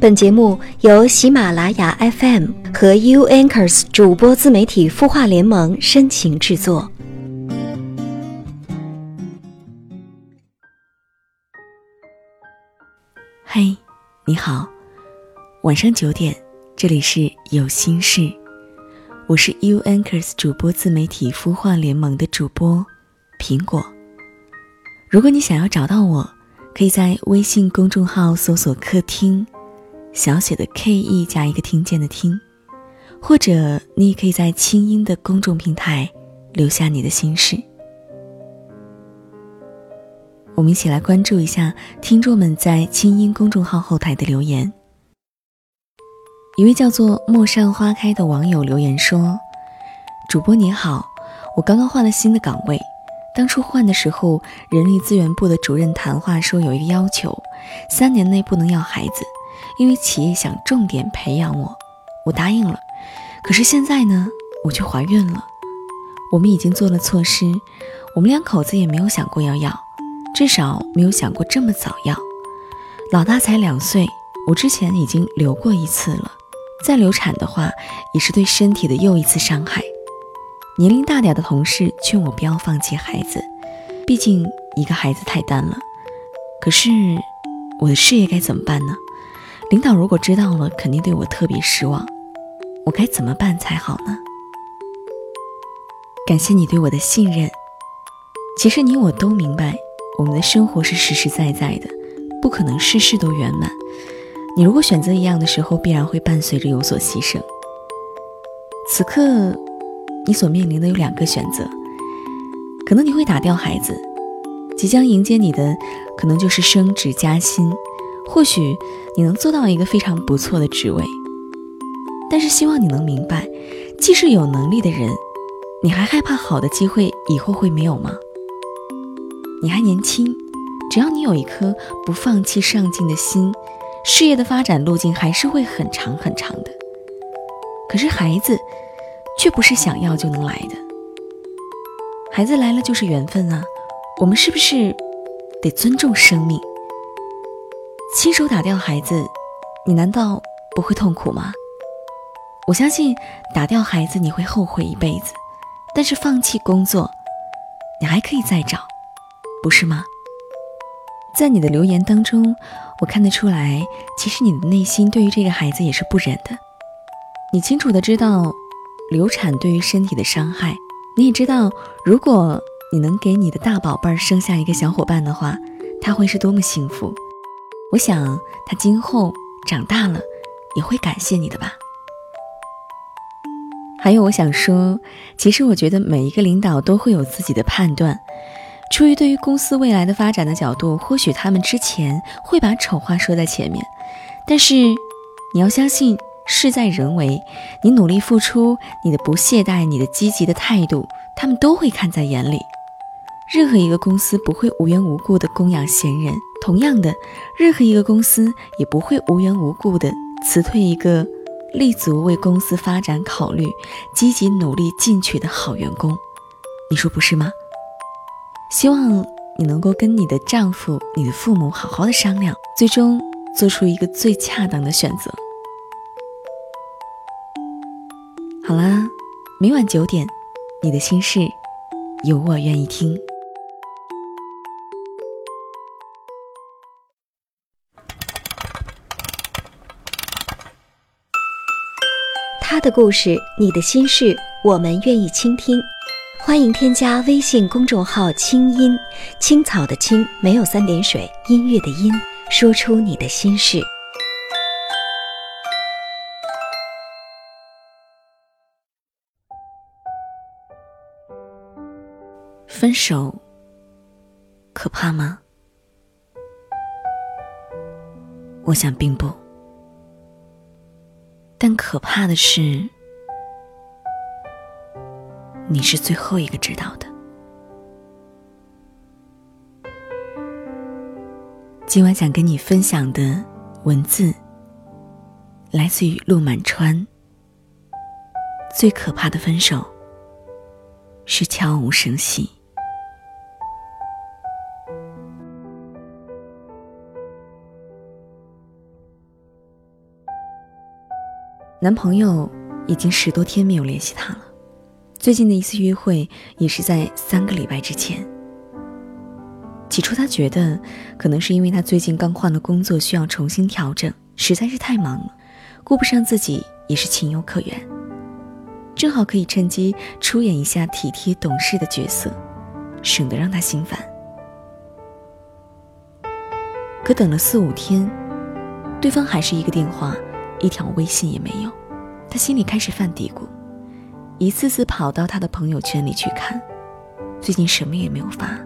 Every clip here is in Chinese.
本节目由喜马拉雅 FM 和 U Anchors 主播自媒体孵化联盟深情制作。嘿，你好，晚上九点，这里是有心事，我是 U Anchors 主播自媒体孵化联盟的主播苹果。如果你想要找到我，可以在微信公众号搜索“客厅”。小写的 K E 加一个听见的听，或者你也可以在清音的公众平台留下你的心事。我们一起来关注一下听众们在清音公众号后台的留言。一位叫做陌上花开的网友留言说：“主播你好，我刚刚换了新的岗位，当初换的时候，人力资源部的主任谈话说有一个要求，三年内不能要孩子。”因为企业想重点培养我，我答应了。可是现在呢，我却怀孕了。我们已经做了措施，我们两口子也没有想过要要，至少没有想过这么早要。老大才两岁，我之前已经流过一次了，再流产的话也是对身体的又一次伤害。年龄大点的同事劝我不要放弃孩子，毕竟一个孩子太单了。可是我的事业该怎么办呢？领导如果知道了，肯定对我特别失望。我该怎么办才好呢？感谢你对我的信任。其实你我都明白，我们的生活是实实在在的，不可能事事都圆满。你如果选择一样的时候，必然会伴随着有所牺牲。此刻，你所面临的有两个选择：可能你会打掉孩子，即将迎接你的，可能就是升职加薪。或许你能做到一个非常不错的职位，但是希望你能明白，既是有能力的人，你还害怕好的机会以后会没有吗？你还年轻，只要你有一颗不放弃上进的心，事业的发展路径还是会很长很长的。可是孩子，却不是想要就能来的。孩子来了就是缘分啊，我们是不是得尊重生命？亲手打掉孩子，你难道不会痛苦吗？我相信打掉孩子你会后悔一辈子，但是放弃工作，你还可以再找，不是吗？在你的留言当中，我看得出来，其实你的内心对于这个孩子也是不忍的。你清楚的知道流产对于身体的伤害，你也知道，如果你能给你的大宝贝儿生下一个小伙伴的话，他会是多么幸福。我想他今后长大了也会感谢你的吧。还有，我想说，其实我觉得每一个领导都会有自己的判断，出于对于公司未来的发展的角度，或许他们之前会把丑话说在前面，但是你要相信，事在人为，你努力付出，你的不懈怠，你的积极的态度，他们都会看在眼里。任何一个公司不会无缘无故的供养闲人。同样的，任何一个公司也不会无缘无故的辞退一个立足为公司发展考虑、积极努力进取的好员工，你说不是吗？希望你能够跟你的丈夫、你的父母好好的商量，最终做出一个最恰当的选择。好啦，每晚九点，你的心事，有我愿意听。的故事，你的心事，我们愿意倾听。欢迎添加微信公众号“清音青草”的青，没有三点水，音乐的音，说出你的心事。分手可怕吗？我想并不。可怕的是，你是最后一个知道的。今晚想跟你分享的文字，来自于陆满川。最可怕的分手，是悄无声息。男朋友已经十多天没有联系她了，最近的一次约会也是在三个礼拜之前。起初她觉得，可能是因为她最近刚换了工作，需要重新调整，实在是太忙了，顾不上自己也是情有可原。正好可以趁机出演一下体贴懂事的角色，省得让他心烦。可等了四五天，对方还是一个电话、一条微信也没有，他心里开始犯嘀咕，一次次跑到他的朋友圈里去看，最近什么也没有发，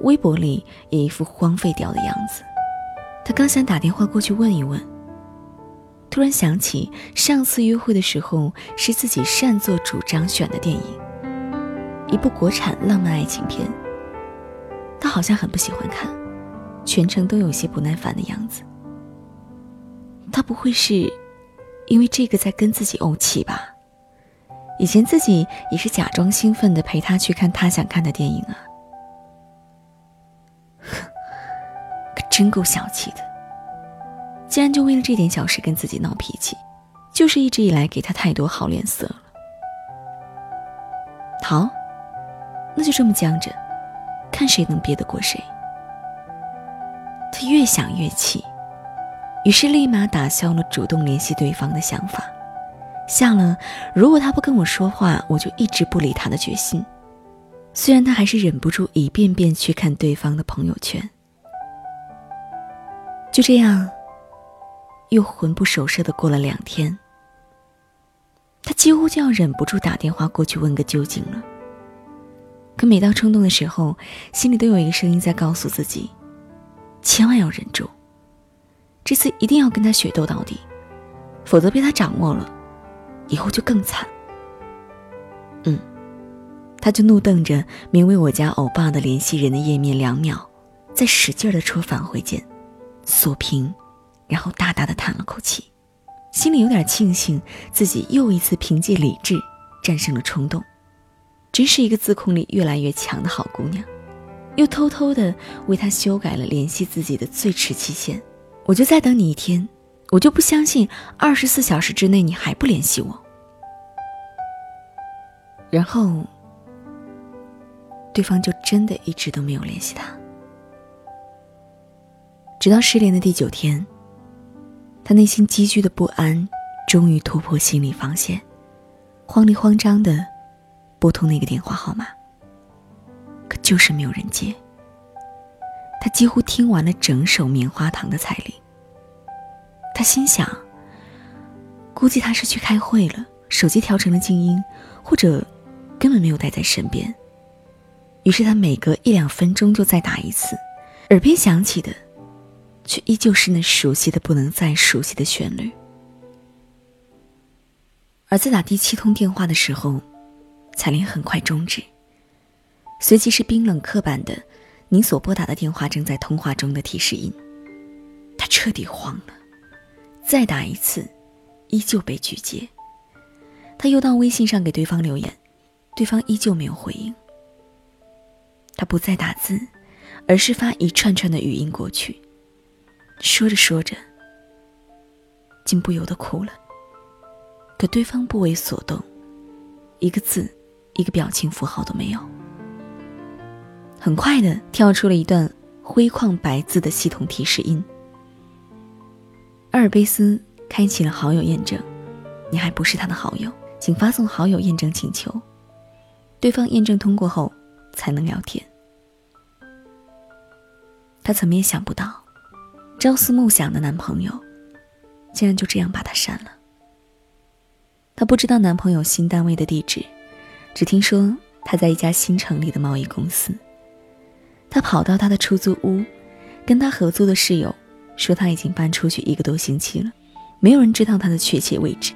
微博里也一副荒废掉的样子。他刚想打电话过去问一问。突然想起上次约会的时候是自己擅作主张选的电影，一部国产浪漫爱情片。他好像很不喜欢看，全程都有些不耐烦的样子。他不会是因为这个在跟自己怄气吧？以前自己也是假装兴奋的陪他去看他想看的电影啊。哼，可真够小气的。竟然就为了这点小事跟自己闹脾气，就是一直以来给他太多好脸色了。好，那就这么僵着，看谁能憋得过谁。他越想越气，于是立马打消了主动联系对方的想法，下了如果他不跟我说话，我就一直不理他的决心。虽然他还是忍不住一遍遍去看对方的朋友圈，就这样。又魂不守舍的过了两天，他几乎就要忍不住打电话过去问个究竟了。可每到冲动的时候，心里都有一个声音在告诉自己：千万要忍住，这次一定要跟他决斗到底，否则被他掌握了，以后就更惨。嗯，他就怒瞪着名为“我家欧巴”的联系人的页面两秒，再使劲的戳返回键，锁屏。然后大大的叹了口气，心里有点庆幸自己又一次凭借理智战胜了冲动，真是一个自控力越来越强的好姑娘。又偷偷的为他修改了联系自己的最迟期限，我就再等你一天，我就不相信二十四小时之内你还不联系我。然后，对方就真的一直都没有联系他，直到失联的第九天。他内心积聚的不安，终于突破心理防线，慌里慌张的拨通那个电话号码。可就是没有人接。他几乎听完了整首棉花糖的彩铃。他心想，估计他是去开会了，手机调成了静音，或者根本没有带在身边。于是他每隔一两分钟就再打一次，耳边响起的。却依旧是那熟悉的不能再熟悉的旋律。而在打第七通电话的时候，彩铃很快终止，随即是冰冷刻板的“您所拨打的电话正在通话中”的提示音。他彻底慌了，再打一次，依旧被拒接。他又到微信上给对方留言，对方依旧没有回应。他不再打字，而是发一串串的语音过去。说着说着，竟不由得哭了。可对方不为所动，一个字，一个表情符号都没有。很快的跳出了一段灰框白字的系统提示音：“阿尔卑斯开启了好友验证，你还不是他的好友，请发送好友验证请求。对方验证通过后才能聊天。”他怎么也想不到。朝思暮想的男朋友，竟然就这样把她删了。她不知道男朋友新单位的地址，只听说他在一家新成立的贸易公司。他跑到他的出租屋，跟他合租的室友说他已经搬出去一个多星期了，没有人知道他的确切位置。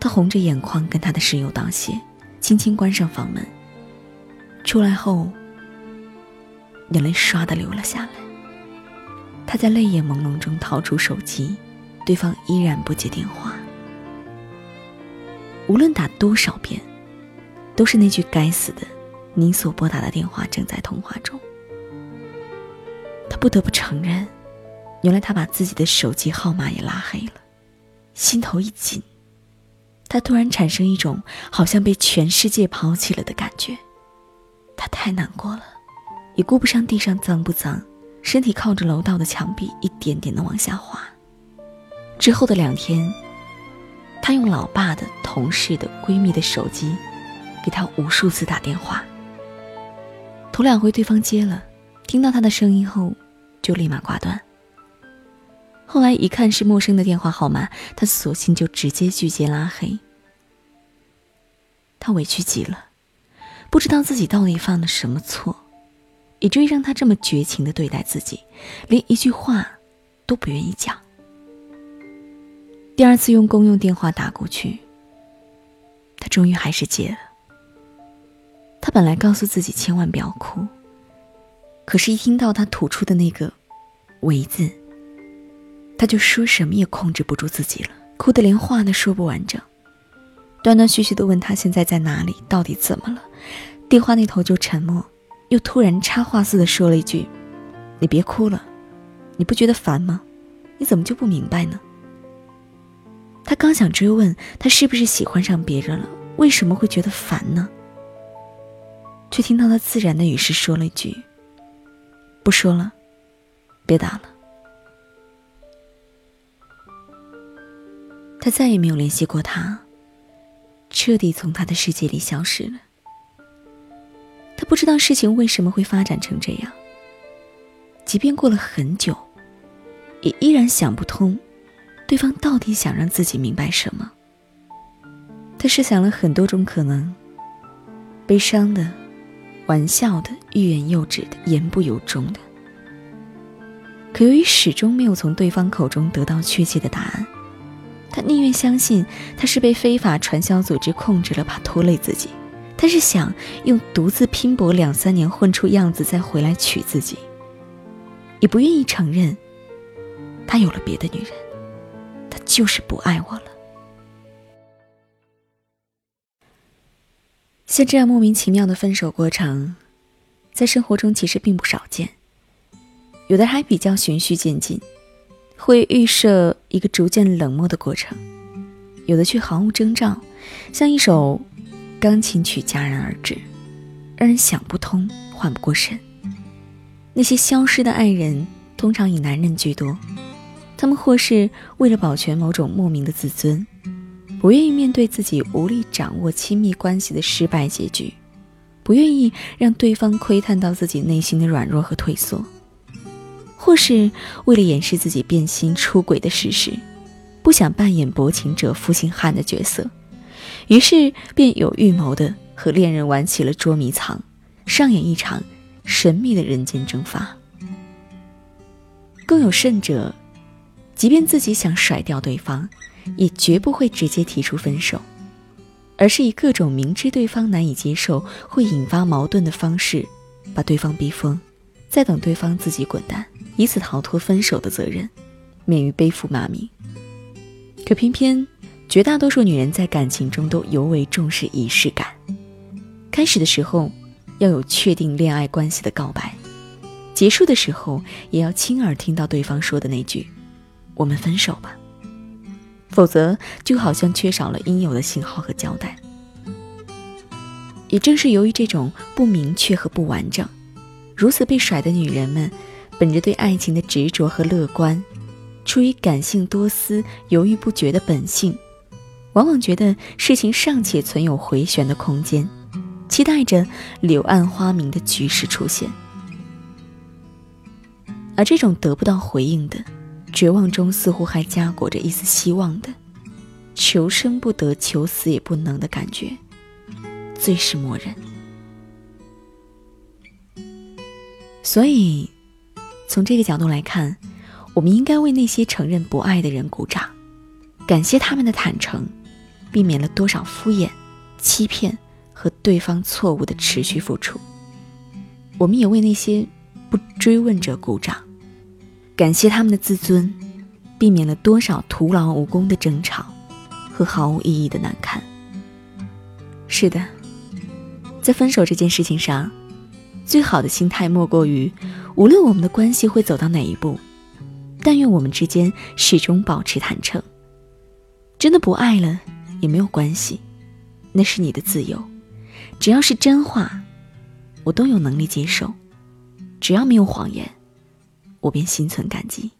他红着眼眶跟他的室友道谢，轻轻关上房门。出来后，眼泪唰的流了下来。他在泪眼朦胧中掏出手机，对方依然不接电话。无论打多少遍，都是那句该死的“您所拨打的电话正在通话中”。他不得不承认，原来他把自己的手机号码也拉黑了。心头一紧。他突然产生一种好像被全世界抛弃了的感觉，他太难过了，也顾不上地上脏不脏，身体靠着楼道的墙壁一点点的往下滑。之后的两天，他用老爸的同事的闺蜜的手机，给他无数次打电话。头两回对方接了，听到他的声音后，就立马挂断。后来一看是陌生的电话号码，他索性就直接拒接拉黑。他委屈极了，不知道自己到底犯了什么错，以至于让他这么绝情的对待自己，连一句话都不愿意讲。第二次用公用电话打过去，他终于还是接了。他本来告诉自己千万不要哭，可是，一听到他吐出的那个“为”字。他就说什么也控制不住自己了，哭得连话都说不完整，断断续续的问他现在在哪里，到底怎么了？电话那头就沉默，又突然插话似的说了一句：“你别哭了，你不觉得烦吗？你怎么就不明白呢？”他刚想追问他是不是喜欢上别人了，为什么会觉得烦呢？却听到他自然的语势说了一句：“不说了，别打了。”他再也没有联系过他，彻底从他的世界里消失了。他不知道事情为什么会发展成这样，即便过了很久，也依然想不通，对方到底想让自己明白什么。他设想了很多种可能，悲伤的、玩笑的、欲言又止的、言不由衷的，可由于始终没有从对方口中得到确切的答案。他宁愿相信他是被非法传销组织控制了，怕拖累自己。他是想用独自拼搏两三年混出样子再回来娶自己，也不愿意承认他有了别的女人。他就是不爱我了。像这样莫名其妙的分手过程，在生活中其实并不少见，有的还比较循序渐进。会预设一个逐渐冷漠的过程，有的却毫无征兆，像一首钢琴曲戛然而止，让人想不通、缓不过神。那些消失的爱人，通常以男人居多，他们或是为了保全某种莫名的自尊，不愿意面对自己无力掌握亲密关系的失败结局，不愿意让对方窥探到自己内心的软弱和退缩。或是为了掩饰自己变心出轨的事实，不想扮演薄情者负心汉的角色，于是便有预谋的和恋人玩起了捉迷藏，上演一场神秘的人间蒸发。更有甚者，即便自己想甩掉对方，也绝不会直接提出分手，而是以各种明知对方难以接受、会引发矛盾的方式，把对方逼疯，再等对方自己滚蛋。以此逃脱分手的责任，免于背负骂名。可偏偏绝大多数女人在感情中都尤为重视仪式感。开始的时候要有确定恋爱关系的告白，结束的时候也要亲耳听到对方说的那句“我们分手吧”，否则就好像缺少了应有的信号和交代。也正是由于这种不明确和不完整，如此被甩的女人们。本着对爱情的执着和乐观，出于感性多思、犹豫不决的本性，往往觉得事情尚且存有回旋的空间，期待着柳暗花明的局势出现。而这种得不到回应的绝望中，似乎还夹裹着一丝希望的，求生不得、求死也不能的感觉，最是磨人。所以。从这个角度来看，我们应该为那些承认不爱的人鼓掌，感谢他们的坦诚，避免了多少敷衍、欺骗和对方错误的持续付出。我们也为那些不追问者鼓掌，感谢他们的自尊避免了多少徒劳无功的争吵和毫无意义的难堪。是的在分手这件事情上最好的心态莫过于无论我们的关系会走到哪一步但愿我们之间始终保持坦诚。真的不爱了也没有关系那是你的自由。只要是真话我都有能力接受。只要没有谎言我便心存感激。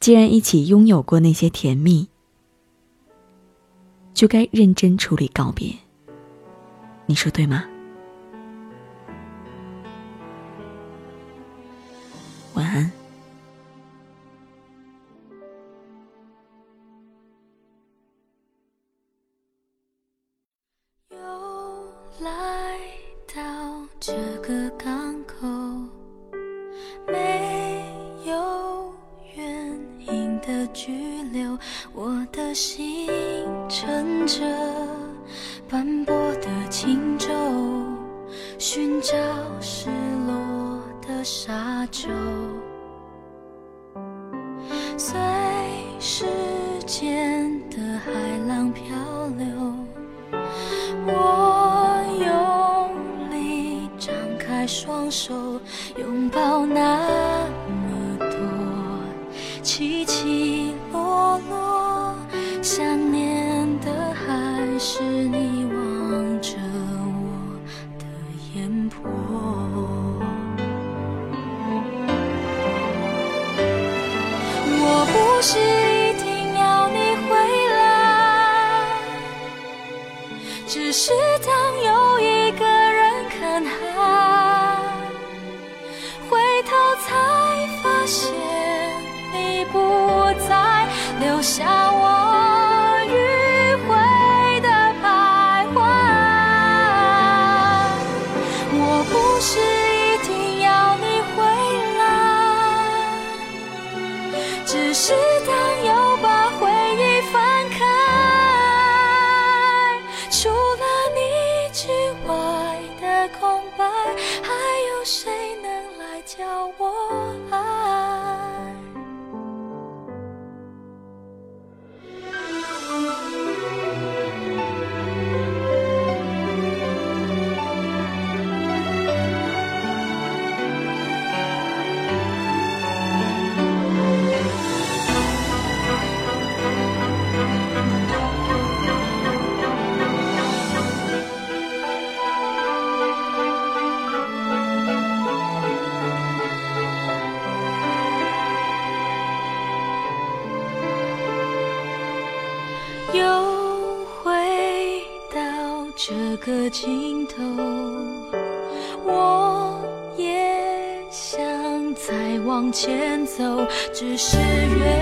既然一起拥有过那些甜蜜就该认真处理告别。你说对吗？晚安。拥抱那么多起起落落想念的还是你望着我的眼波。我不是走只是越